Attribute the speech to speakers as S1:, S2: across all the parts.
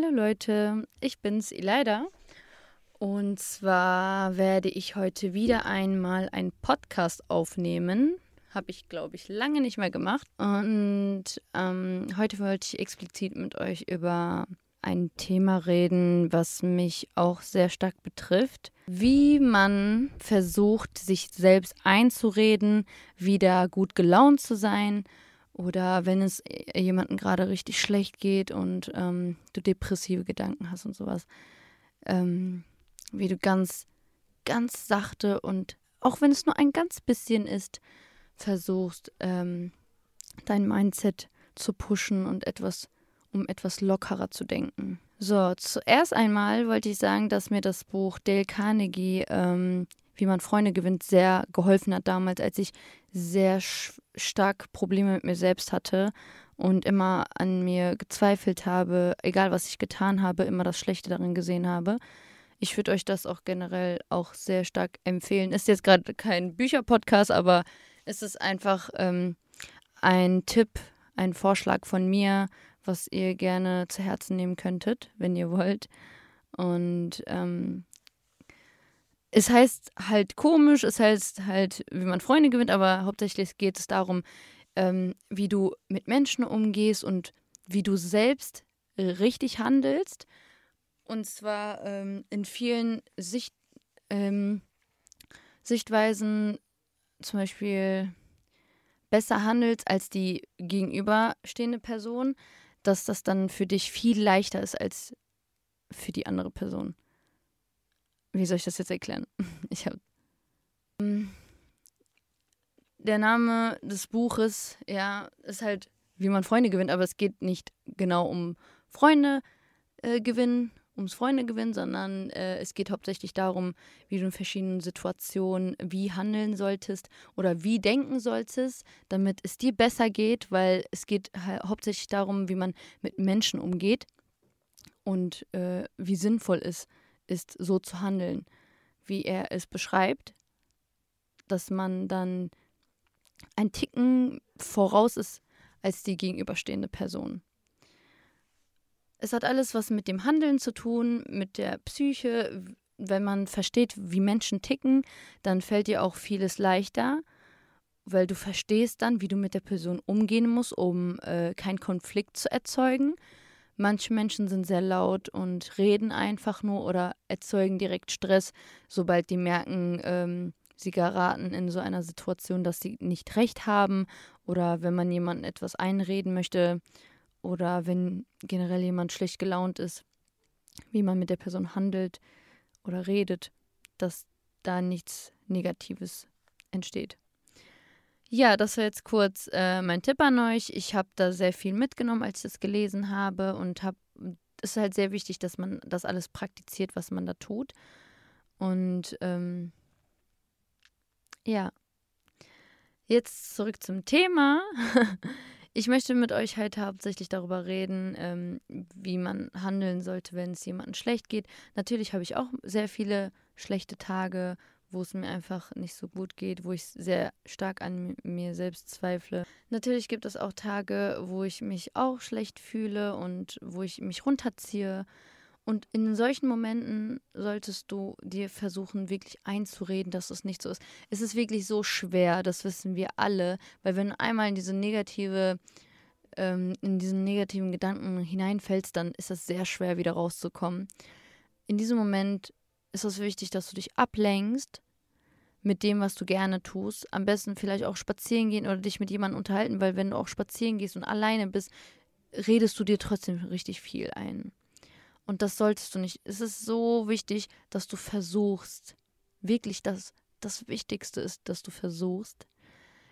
S1: Hallo Leute, ich bin's Elida. Und zwar werde ich heute wieder einmal einen Podcast aufnehmen. Habe ich, glaube ich, lange nicht mehr gemacht. Und ähm, heute wollte ich explizit mit euch über ein Thema reden, was mich auch sehr stark betrifft. Wie man versucht, sich selbst einzureden, wieder gut gelaunt zu sein oder wenn es äh, jemandem gerade richtig schlecht geht und ähm, du depressive Gedanken hast und sowas. Ähm, wie du ganz, ganz sachte und auch wenn es nur ein ganz bisschen ist, versuchst, ähm, dein Mindset zu pushen und etwas, um etwas lockerer zu denken. So, zuerst einmal wollte ich sagen, dass mir das Buch Dale Carnegie ähm, wie man Freunde gewinnt, sehr geholfen hat damals, als ich sehr stark Probleme mit mir selbst hatte und immer an mir gezweifelt habe, egal was ich getan habe, immer das Schlechte darin gesehen habe. Ich würde euch das auch generell auch sehr stark empfehlen. Ist jetzt gerade kein Bücherpodcast, aber es ist einfach ähm, ein Tipp, ein Vorschlag von mir, was ihr gerne zu Herzen nehmen könntet, wenn ihr wollt. Und ähm, es heißt halt komisch, es heißt halt, wie man Freunde gewinnt, aber hauptsächlich geht es darum, ähm, wie du mit Menschen umgehst und wie du selbst richtig handelst. Und zwar ähm, in vielen Sicht, ähm, Sichtweisen, zum Beispiel besser handelst als die gegenüberstehende Person, dass das dann für dich viel leichter ist als für die andere Person wie soll ich das jetzt erklären? Ich habe. Ähm, der Name des Buches, ja, ist halt, wie man Freunde gewinnt, aber es geht nicht genau um Freunde äh, gewinnen, ums Freunde gewinnen, sondern äh, es geht hauptsächlich darum, wie du in verschiedenen Situationen wie handeln solltest oder wie denken solltest, damit es dir besser geht, weil es geht hauptsächlich darum, wie man mit Menschen umgeht und äh, wie sinnvoll es ist ist, so zu handeln, wie er es beschreibt, dass man dann ein Ticken voraus ist als die gegenüberstehende Person. Es hat alles was mit dem Handeln zu tun, mit der Psyche. Wenn man versteht, wie Menschen ticken, dann fällt dir auch vieles leichter, weil du verstehst dann, wie du mit der Person umgehen musst, um äh, keinen Konflikt zu erzeugen. Manche Menschen sind sehr laut und reden einfach nur oder erzeugen direkt Stress, sobald die merken, ähm, sie geraten in so einer Situation, dass sie nicht recht haben oder wenn man jemandem etwas einreden möchte oder wenn generell jemand schlecht gelaunt ist, wie man mit der Person handelt oder redet, dass da nichts Negatives entsteht. Ja, das war jetzt kurz äh, mein Tipp an euch. Ich habe da sehr viel mitgenommen, als ich das gelesen habe und habe es ist halt sehr wichtig, dass man das alles praktiziert, was man da tut. Und ähm, ja, jetzt zurück zum Thema. ich möchte mit euch halt hauptsächlich darüber reden, ähm, wie man handeln sollte, wenn es jemandem schlecht geht. Natürlich habe ich auch sehr viele schlechte Tage, wo es mir einfach nicht so gut geht, wo ich sehr stark an mir selbst zweifle. Natürlich gibt es auch Tage, wo ich mich auch schlecht fühle und wo ich mich runterziehe. Und in solchen Momenten solltest du dir versuchen, wirklich einzureden, dass es nicht so ist. Es ist wirklich so schwer, das wissen wir alle, weil wenn du einmal in diese negative, ähm, in diesen negativen Gedanken hineinfällst, dann ist es sehr schwer, wieder rauszukommen. In diesem Moment ist es wichtig, dass du dich ablenkst mit dem, was du gerne tust. Am besten vielleicht auch spazieren gehen oder dich mit jemandem unterhalten, weil wenn du auch spazieren gehst und alleine bist, redest du dir trotzdem richtig viel ein. Und das solltest du nicht. Es ist so wichtig, dass du versuchst, wirklich das, das Wichtigste ist, dass du versuchst,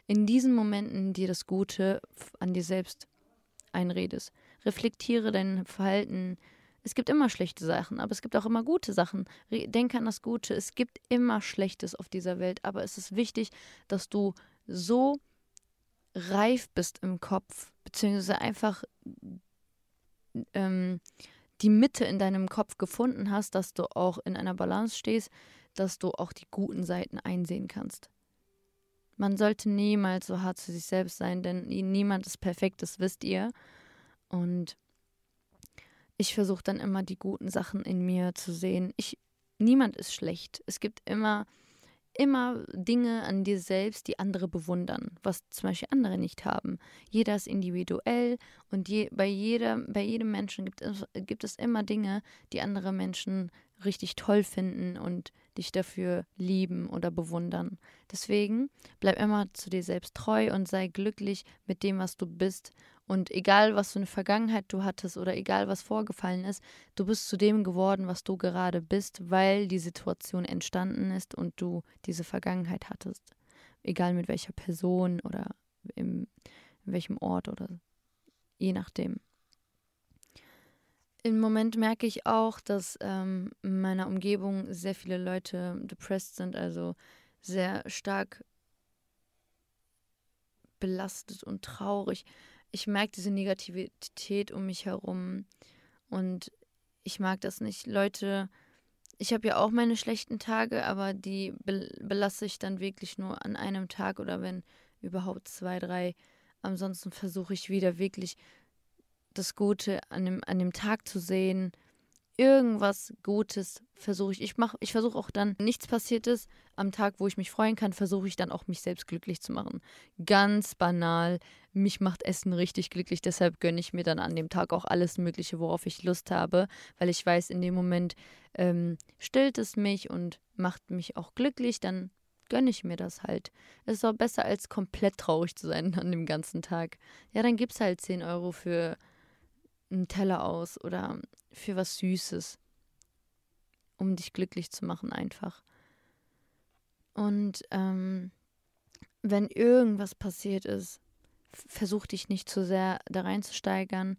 S1: in diesen Momenten dir das Gute an dir selbst einredest. Reflektiere dein Verhalten, es gibt immer schlechte Sachen, aber es gibt auch immer gute Sachen. Denke an das Gute. Es gibt immer Schlechtes auf dieser Welt, aber es ist wichtig, dass du so reif bist im Kopf, beziehungsweise einfach ähm, die Mitte in deinem Kopf gefunden hast, dass du auch in einer Balance stehst, dass du auch die guten Seiten einsehen kannst. Man sollte niemals so hart zu sich selbst sein, denn niemand ist perfekt, das wisst ihr. Und ich versuche dann immer die guten Sachen in mir zu sehen. Ich, niemand ist schlecht. Es gibt immer, immer Dinge an dir selbst, die andere bewundern, was zum Beispiel andere nicht haben. Jeder ist individuell und je, bei, jeder, bei jedem Menschen gibt es, gibt es immer Dinge, die andere Menschen richtig toll finden und dich dafür lieben oder bewundern. Deswegen bleib immer zu dir selbst treu und sei glücklich mit dem, was du bist. Und egal, was für eine Vergangenheit du hattest oder egal, was vorgefallen ist, du bist zu dem geworden, was du gerade bist, weil die Situation entstanden ist und du diese Vergangenheit hattest. Egal mit welcher Person oder im, in welchem Ort oder je nachdem im Moment merke ich auch, dass ähm, in meiner Umgebung sehr viele Leute depressed sind, also sehr stark belastet und traurig. Ich merke diese Negativität um mich herum und ich mag das nicht. Leute, ich habe ja auch meine schlechten Tage, aber die belasse ich dann wirklich nur an einem Tag oder wenn überhaupt zwei, drei. Ansonsten versuche ich wieder wirklich das Gute an dem, an dem Tag zu sehen. Irgendwas Gutes versuche ich. Ich, ich versuche auch dann, nichts passiert ist, am Tag, wo ich mich freuen kann, versuche ich dann auch, mich selbst glücklich zu machen. Ganz banal. Mich macht Essen richtig glücklich, deshalb gönne ich mir dann an dem Tag auch alles Mögliche, worauf ich Lust habe, weil ich weiß, in dem Moment ähm, stillt es mich und macht mich auch glücklich, dann gönne ich mir das halt. Es ist auch besser, als komplett traurig zu sein an dem ganzen Tag. Ja, dann gib's halt 10 Euro für einen Teller aus oder für was Süßes, um dich glücklich zu machen einfach. Und ähm, wenn irgendwas passiert ist, versuch dich nicht zu sehr da reinzusteigern.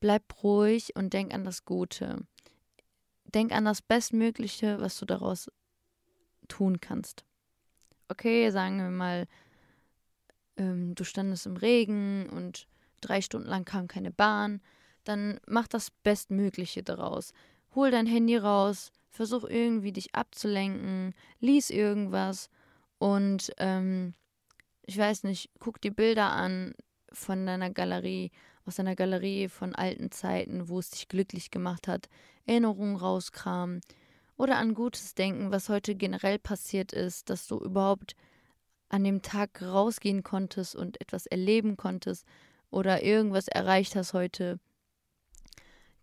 S1: Bleib ruhig und denk an das Gute. Denk an das Bestmögliche, was du daraus tun kannst. Okay, sagen wir mal, ähm, du standest im Regen und drei Stunden lang kam keine Bahn dann mach das Bestmögliche daraus. Hol dein Handy raus, versuch irgendwie dich abzulenken, lies irgendwas und ähm, ich weiß nicht, guck die Bilder an von deiner Galerie, aus deiner Galerie von alten Zeiten, wo es dich glücklich gemacht hat, Erinnerungen rauskramen oder an Gutes denken, was heute generell passiert ist, dass du überhaupt an dem Tag rausgehen konntest und etwas erleben konntest oder irgendwas erreicht hast heute.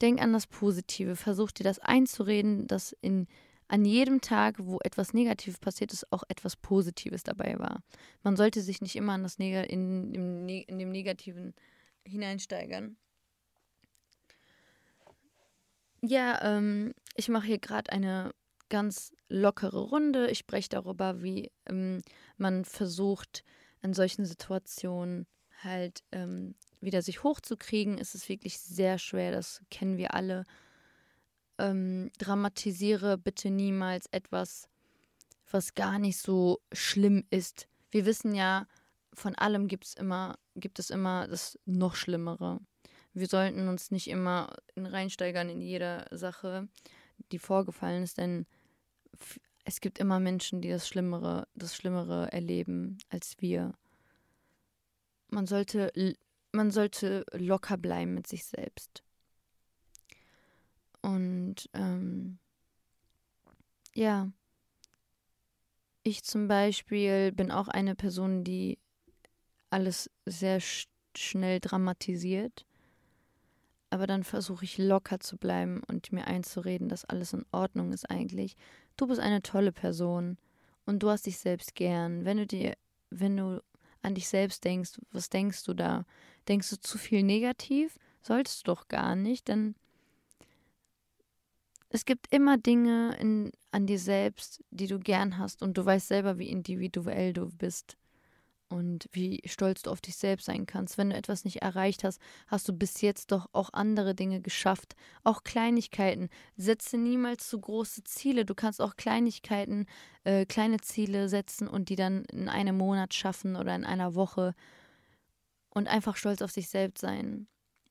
S1: Denk an das Positive. Versuch dir das einzureden, dass in, an jedem Tag, wo etwas Negatives passiert ist, auch etwas Positives dabei war. Man sollte sich nicht immer an das Neg in, in, in dem Negativen hineinsteigern. Ja, ähm, ich mache hier gerade eine ganz lockere Runde. Ich spreche darüber, wie ähm, man versucht, in solchen Situationen halt ähm, wieder sich hochzukriegen, ist es wirklich sehr schwer. Das kennen wir alle. Ähm, dramatisiere bitte niemals etwas, was gar nicht so schlimm ist. Wir wissen ja, von allem gibt's immer, gibt es immer das noch Schlimmere. Wir sollten uns nicht immer reinsteigern in jede Sache, die vorgefallen ist, denn es gibt immer Menschen, die das Schlimmere, das Schlimmere erleben als wir. Man sollte man sollte locker bleiben mit sich selbst. Und ähm, ja, ich zum Beispiel bin auch eine Person, die alles sehr sch schnell dramatisiert. Aber dann versuche ich locker zu bleiben und mir einzureden, dass alles in Ordnung ist eigentlich. Du bist eine tolle Person und du hast dich selbst gern. Wenn du dir, wenn du an dich selbst denkst, was denkst du da? Denkst du zu viel negativ? Solltest du doch gar nicht, denn es gibt immer Dinge in, an dir selbst, die du gern hast und du weißt selber, wie individuell du bist und wie stolz du auf dich selbst sein kannst. Wenn du etwas nicht erreicht hast, hast du bis jetzt doch auch andere Dinge geschafft. Auch Kleinigkeiten. Setze niemals zu große Ziele. Du kannst auch Kleinigkeiten, äh, kleine Ziele setzen und die dann in einem Monat schaffen oder in einer Woche und einfach stolz auf sich selbst sein.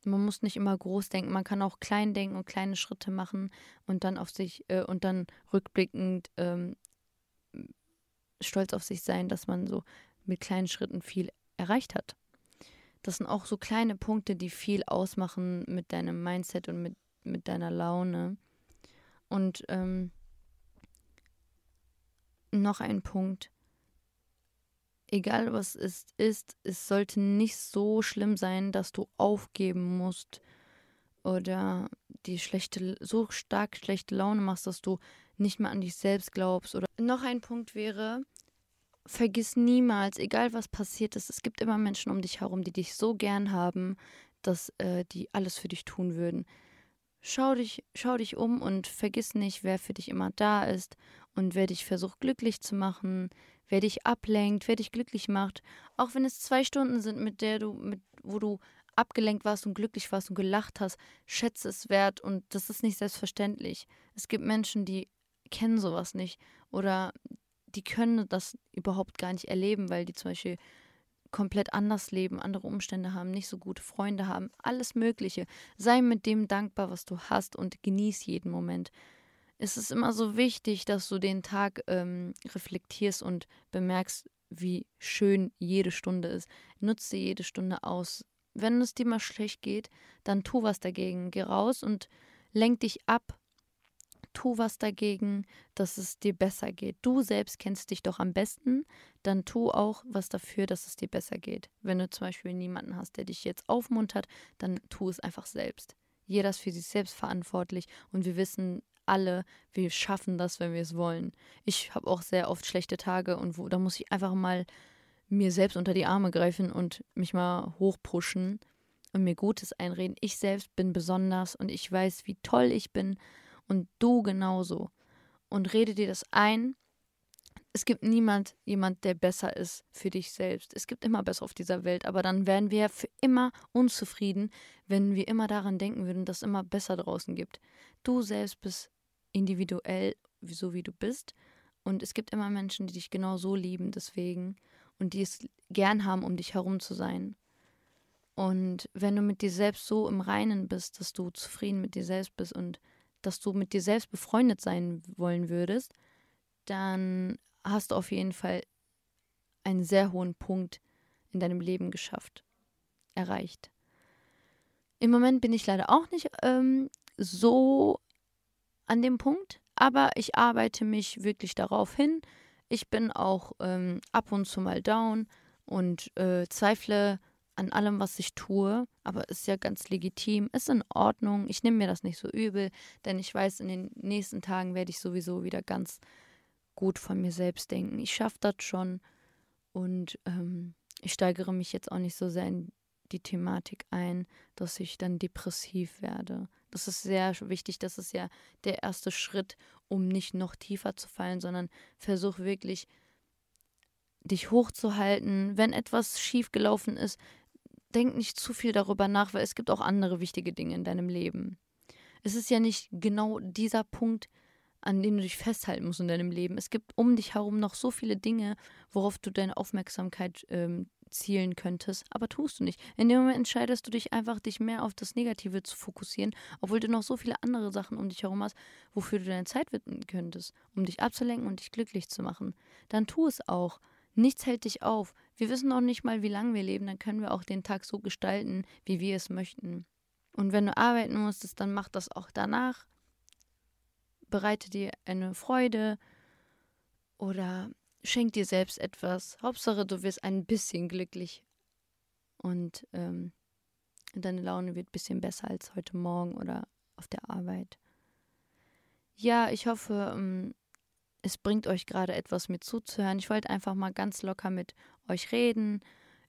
S1: Man muss nicht immer groß denken, man kann auch klein denken und kleine Schritte machen und dann auf sich äh, und dann rückblickend ähm, stolz auf sich sein, dass man so mit kleinen Schritten viel erreicht hat. Das sind auch so kleine Punkte, die viel ausmachen mit deinem Mindset und mit mit deiner Laune. Und ähm, noch ein Punkt. Egal was es ist, es sollte nicht so schlimm sein, dass du aufgeben musst oder die schlechte, so stark schlechte Laune machst, dass du nicht mehr an dich selbst glaubst. Oder noch ein Punkt wäre, vergiss niemals, egal was passiert ist, es gibt immer Menschen um dich herum, die dich so gern haben, dass äh, die alles für dich tun würden. Schau dich, schau dich um und vergiss nicht, wer für dich immer da ist und wer dich versucht glücklich zu machen, wer dich ablenkt, wer dich glücklich macht. Auch wenn es zwei Stunden sind, mit der du, mit, wo du abgelenkt warst und glücklich warst und gelacht hast, schätze es wert und das ist nicht selbstverständlich. Es gibt Menschen, die kennen sowas nicht oder die können das überhaupt gar nicht erleben, weil die zum Beispiel komplett anders leben, andere Umstände haben, nicht so gute Freunde haben, alles Mögliche. Sei mit dem dankbar, was du hast und genieß jeden Moment. Es ist immer so wichtig, dass du den Tag ähm, reflektierst und bemerkst, wie schön jede Stunde ist. Nutze jede Stunde aus. Wenn es dir mal schlecht geht, dann tu was dagegen. Geh raus und lenk dich ab tu was dagegen, dass es dir besser geht. Du selbst kennst dich doch am besten, dann tu auch was dafür, dass es dir besser geht. Wenn du zum Beispiel niemanden hast, der dich jetzt aufmuntert, dann tu es einfach selbst. Jeder ist für sich selbst verantwortlich und wir wissen alle, wir schaffen das, wenn wir es wollen. Ich habe auch sehr oft schlechte Tage und wo, da muss ich einfach mal mir selbst unter die Arme greifen und mich mal hochpushen und mir Gutes einreden. Ich selbst bin besonders und ich weiß, wie toll ich bin und du genauso. Und rede dir das ein. Es gibt niemand, jemand, der besser ist für dich selbst. Es gibt immer besser auf dieser Welt, aber dann wären wir für immer unzufrieden, wenn wir immer daran denken würden, dass es immer besser draußen gibt. Du selbst bist individuell, so wie du bist. Und es gibt immer Menschen, die dich genau so lieben, deswegen. Und die es gern haben, um dich herum zu sein. Und wenn du mit dir selbst so im Reinen bist, dass du zufrieden mit dir selbst bist und dass du mit dir selbst befreundet sein wollen würdest, dann hast du auf jeden Fall einen sehr hohen Punkt in deinem Leben geschafft, erreicht. Im Moment bin ich leider auch nicht ähm, so an dem Punkt, aber ich arbeite mich wirklich darauf hin. Ich bin auch ähm, ab und zu mal down und äh, zweifle an allem, was ich tue, aber ist ja ganz legitim, ist in Ordnung. Ich nehme mir das nicht so übel, denn ich weiß, in den nächsten Tagen werde ich sowieso wieder ganz gut von mir selbst denken. Ich schaffe das schon und ähm, ich steigere mich jetzt auch nicht so sehr in die Thematik ein, dass ich dann depressiv werde. Das ist sehr wichtig. Das ist ja der erste Schritt, um nicht noch tiefer zu fallen, sondern versuch wirklich dich hochzuhalten. Wenn etwas schief gelaufen ist, denk nicht zu viel darüber nach, weil es gibt auch andere wichtige Dinge in deinem Leben. Es ist ja nicht genau dieser Punkt, an dem du dich festhalten musst in deinem Leben. Es gibt um dich herum noch so viele Dinge, worauf du deine Aufmerksamkeit ähm, zielen könntest, aber tust du nicht. In dem Moment entscheidest du dich einfach, dich mehr auf das Negative zu fokussieren, obwohl du noch so viele andere Sachen um dich herum hast, wofür du deine Zeit widmen könntest, um dich abzulenken und dich glücklich zu machen. Dann tu es auch. Nichts hält dich auf. Wir wissen noch nicht mal, wie lange wir leben, dann können wir auch den Tag so gestalten, wie wir es möchten. Und wenn du arbeiten musstest, dann mach das auch danach. Bereite dir eine Freude oder schenk dir selbst etwas. Hauptsache, du wirst ein bisschen glücklich und ähm, deine Laune wird ein bisschen besser als heute Morgen oder auf der Arbeit. Ja, ich hoffe, ähm, es bringt euch gerade etwas mit zuzuhören. Ich wollte einfach mal ganz locker mit euch reden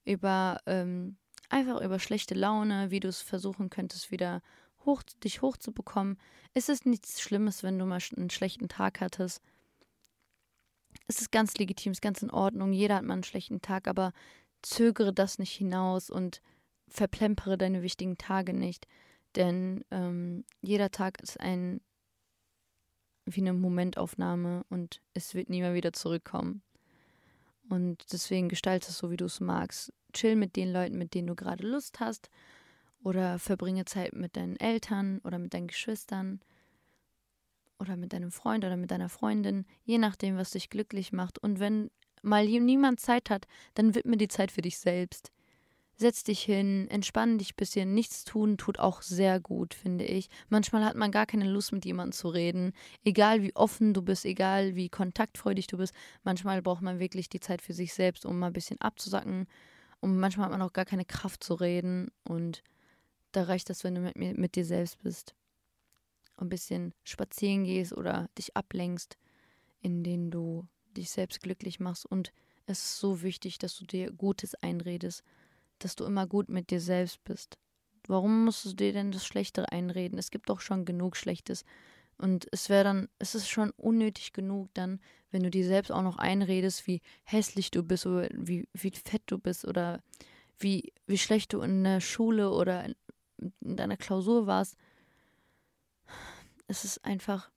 S1: über ähm, einfach über schlechte Laune, wie du es versuchen könntest, wieder hoch, dich hochzubekommen. Es ist nichts Schlimmes, wenn du mal einen schlechten Tag hattest. Es ist ganz legitim, es ist ganz in Ordnung. Jeder hat mal einen schlechten Tag, aber zögere das nicht hinaus und verplempere deine wichtigen Tage nicht. Denn ähm, jeder Tag ist ein wie eine Momentaufnahme und es wird nie mehr wieder zurückkommen. Und deswegen gestalte es so, wie du es magst. Chill mit den Leuten, mit denen du gerade Lust hast. Oder verbringe Zeit mit deinen Eltern oder mit deinen Geschwistern. Oder mit deinem Freund oder mit deiner Freundin. Je nachdem, was dich glücklich macht. Und wenn mal niemand Zeit hat, dann widme die Zeit für dich selbst. Setz dich hin, entspann dich ein bisschen. Nichts tun tut auch sehr gut, finde ich. Manchmal hat man gar keine Lust, mit jemandem zu reden. Egal wie offen du bist, egal wie kontaktfreudig du bist. Manchmal braucht man wirklich die Zeit für sich selbst, um mal ein bisschen abzusacken. Und manchmal hat man auch gar keine Kraft zu reden. Und da reicht das, wenn du mit, mit dir selbst bist. Und ein bisschen spazieren gehst oder dich ablenkst, in denen du dich selbst glücklich machst. Und es ist so wichtig, dass du dir Gutes einredest dass du immer gut mit dir selbst bist. Warum musst du dir denn das Schlechte einreden? Es gibt doch schon genug Schlechtes. Und es wäre dann, es ist schon unnötig genug dann, wenn du dir selbst auch noch einredest, wie hässlich du bist oder wie, wie fett du bist oder wie, wie schlecht du in der Schule oder in, in deiner Klausur warst. Es ist einfach,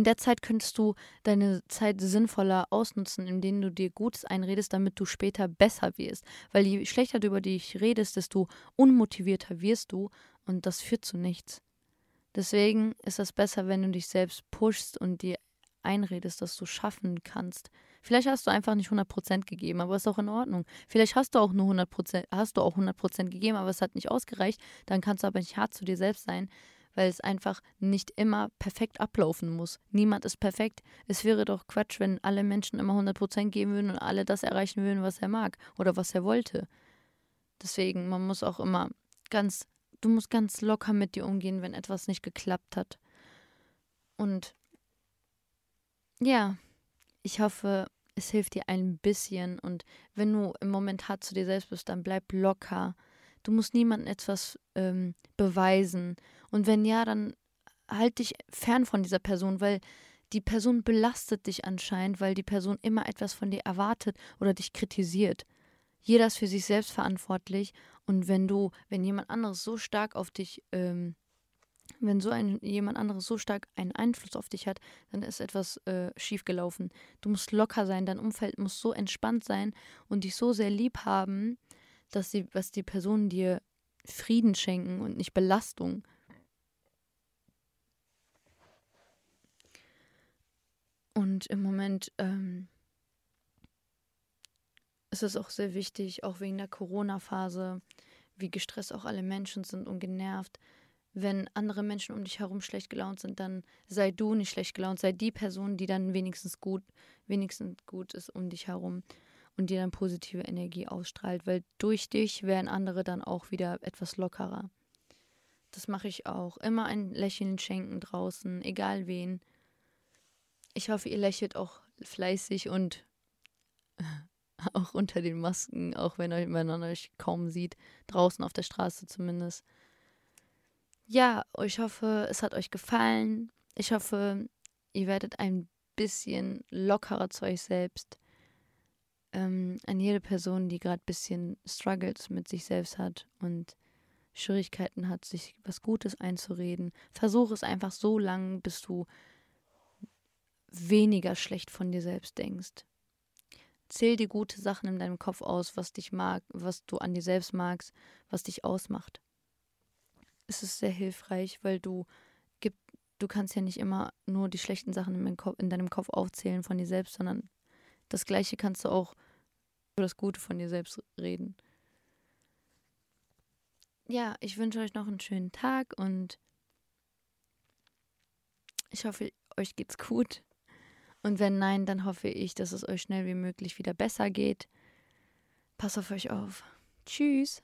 S1: in der Zeit könntest du deine Zeit sinnvoller ausnutzen, indem du dir Gutes einredest, damit du später besser wirst. Weil je schlechter du über dich redest, desto unmotivierter wirst du und das führt zu nichts. Deswegen ist es besser, wenn du dich selbst pushst und dir einredest, dass du schaffen kannst. Vielleicht hast du einfach nicht 100% gegeben, aber ist auch in Ordnung. Vielleicht hast du auch nur 100%, hast du auch 100% gegeben, aber es hat nicht ausgereicht. Dann kannst du aber nicht hart zu dir selbst sein, weil es einfach nicht immer perfekt ablaufen muss. Niemand ist perfekt. Es wäre doch Quatsch, wenn alle Menschen immer 100% geben würden und alle das erreichen würden, was er mag oder was er wollte. Deswegen, man muss auch immer ganz, du musst ganz locker mit dir umgehen, wenn etwas nicht geklappt hat. Und ja, ich hoffe, es hilft dir ein bisschen. Und wenn du im Moment hart zu dir selbst bist, dann bleib locker. Du musst niemandem etwas ähm, beweisen. Und wenn ja, dann halt dich fern von dieser Person, weil die Person belastet dich anscheinend, weil die Person immer etwas von dir erwartet oder dich kritisiert. Jeder ist für sich selbst verantwortlich und wenn du, wenn jemand anderes so stark auf dich, ähm, wenn so ein jemand anderes so stark einen Einfluss auf dich hat, dann ist etwas äh, schiefgelaufen. Du musst locker sein, dein Umfeld muss so entspannt sein und dich so sehr lieb haben, dass die, was die Personen dir Frieden schenken und nicht Belastung. Und im Moment ähm, ist es auch sehr wichtig, auch wegen der Corona-Phase, wie gestresst auch alle Menschen sind und genervt. Wenn andere Menschen um dich herum schlecht gelaunt sind, dann sei du nicht schlecht gelaunt, sei die Person, die dann wenigstens gut, wenigstens gut ist um dich herum und dir dann positive Energie ausstrahlt, weil durch dich werden andere dann auch wieder etwas lockerer. Das mache ich auch. Immer ein Lächeln schenken draußen, egal wen. Ich hoffe, ihr lächelt auch fleißig und auch unter den Masken, auch wenn man euch kaum sieht, draußen auf der Straße zumindest. Ja, ich hoffe, es hat euch gefallen. Ich hoffe, ihr werdet ein bisschen lockerer zu euch selbst ähm, an jede Person, die gerade ein bisschen Struggles mit sich selbst hat und Schwierigkeiten hat, sich was Gutes einzureden. Versuche es einfach so lange, bis du weniger schlecht von dir selbst denkst. Zähl dir gute Sachen in deinem Kopf aus, was dich mag, was du an dir selbst magst, was dich ausmacht. Es ist sehr hilfreich, weil du gibt, du kannst ja nicht immer nur die schlechten Sachen in, in deinem Kopf aufzählen von dir selbst, sondern das gleiche kannst du auch über das Gute von dir selbst reden. Ja, ich wünsche euch noch einen schönen Tag und ich hoffe, euch geht's gut. Und wenn nein, dann hoffe ich, dass es euch schnell wie möglich wieder besser geht. Pass auf euch auf. Tschüss.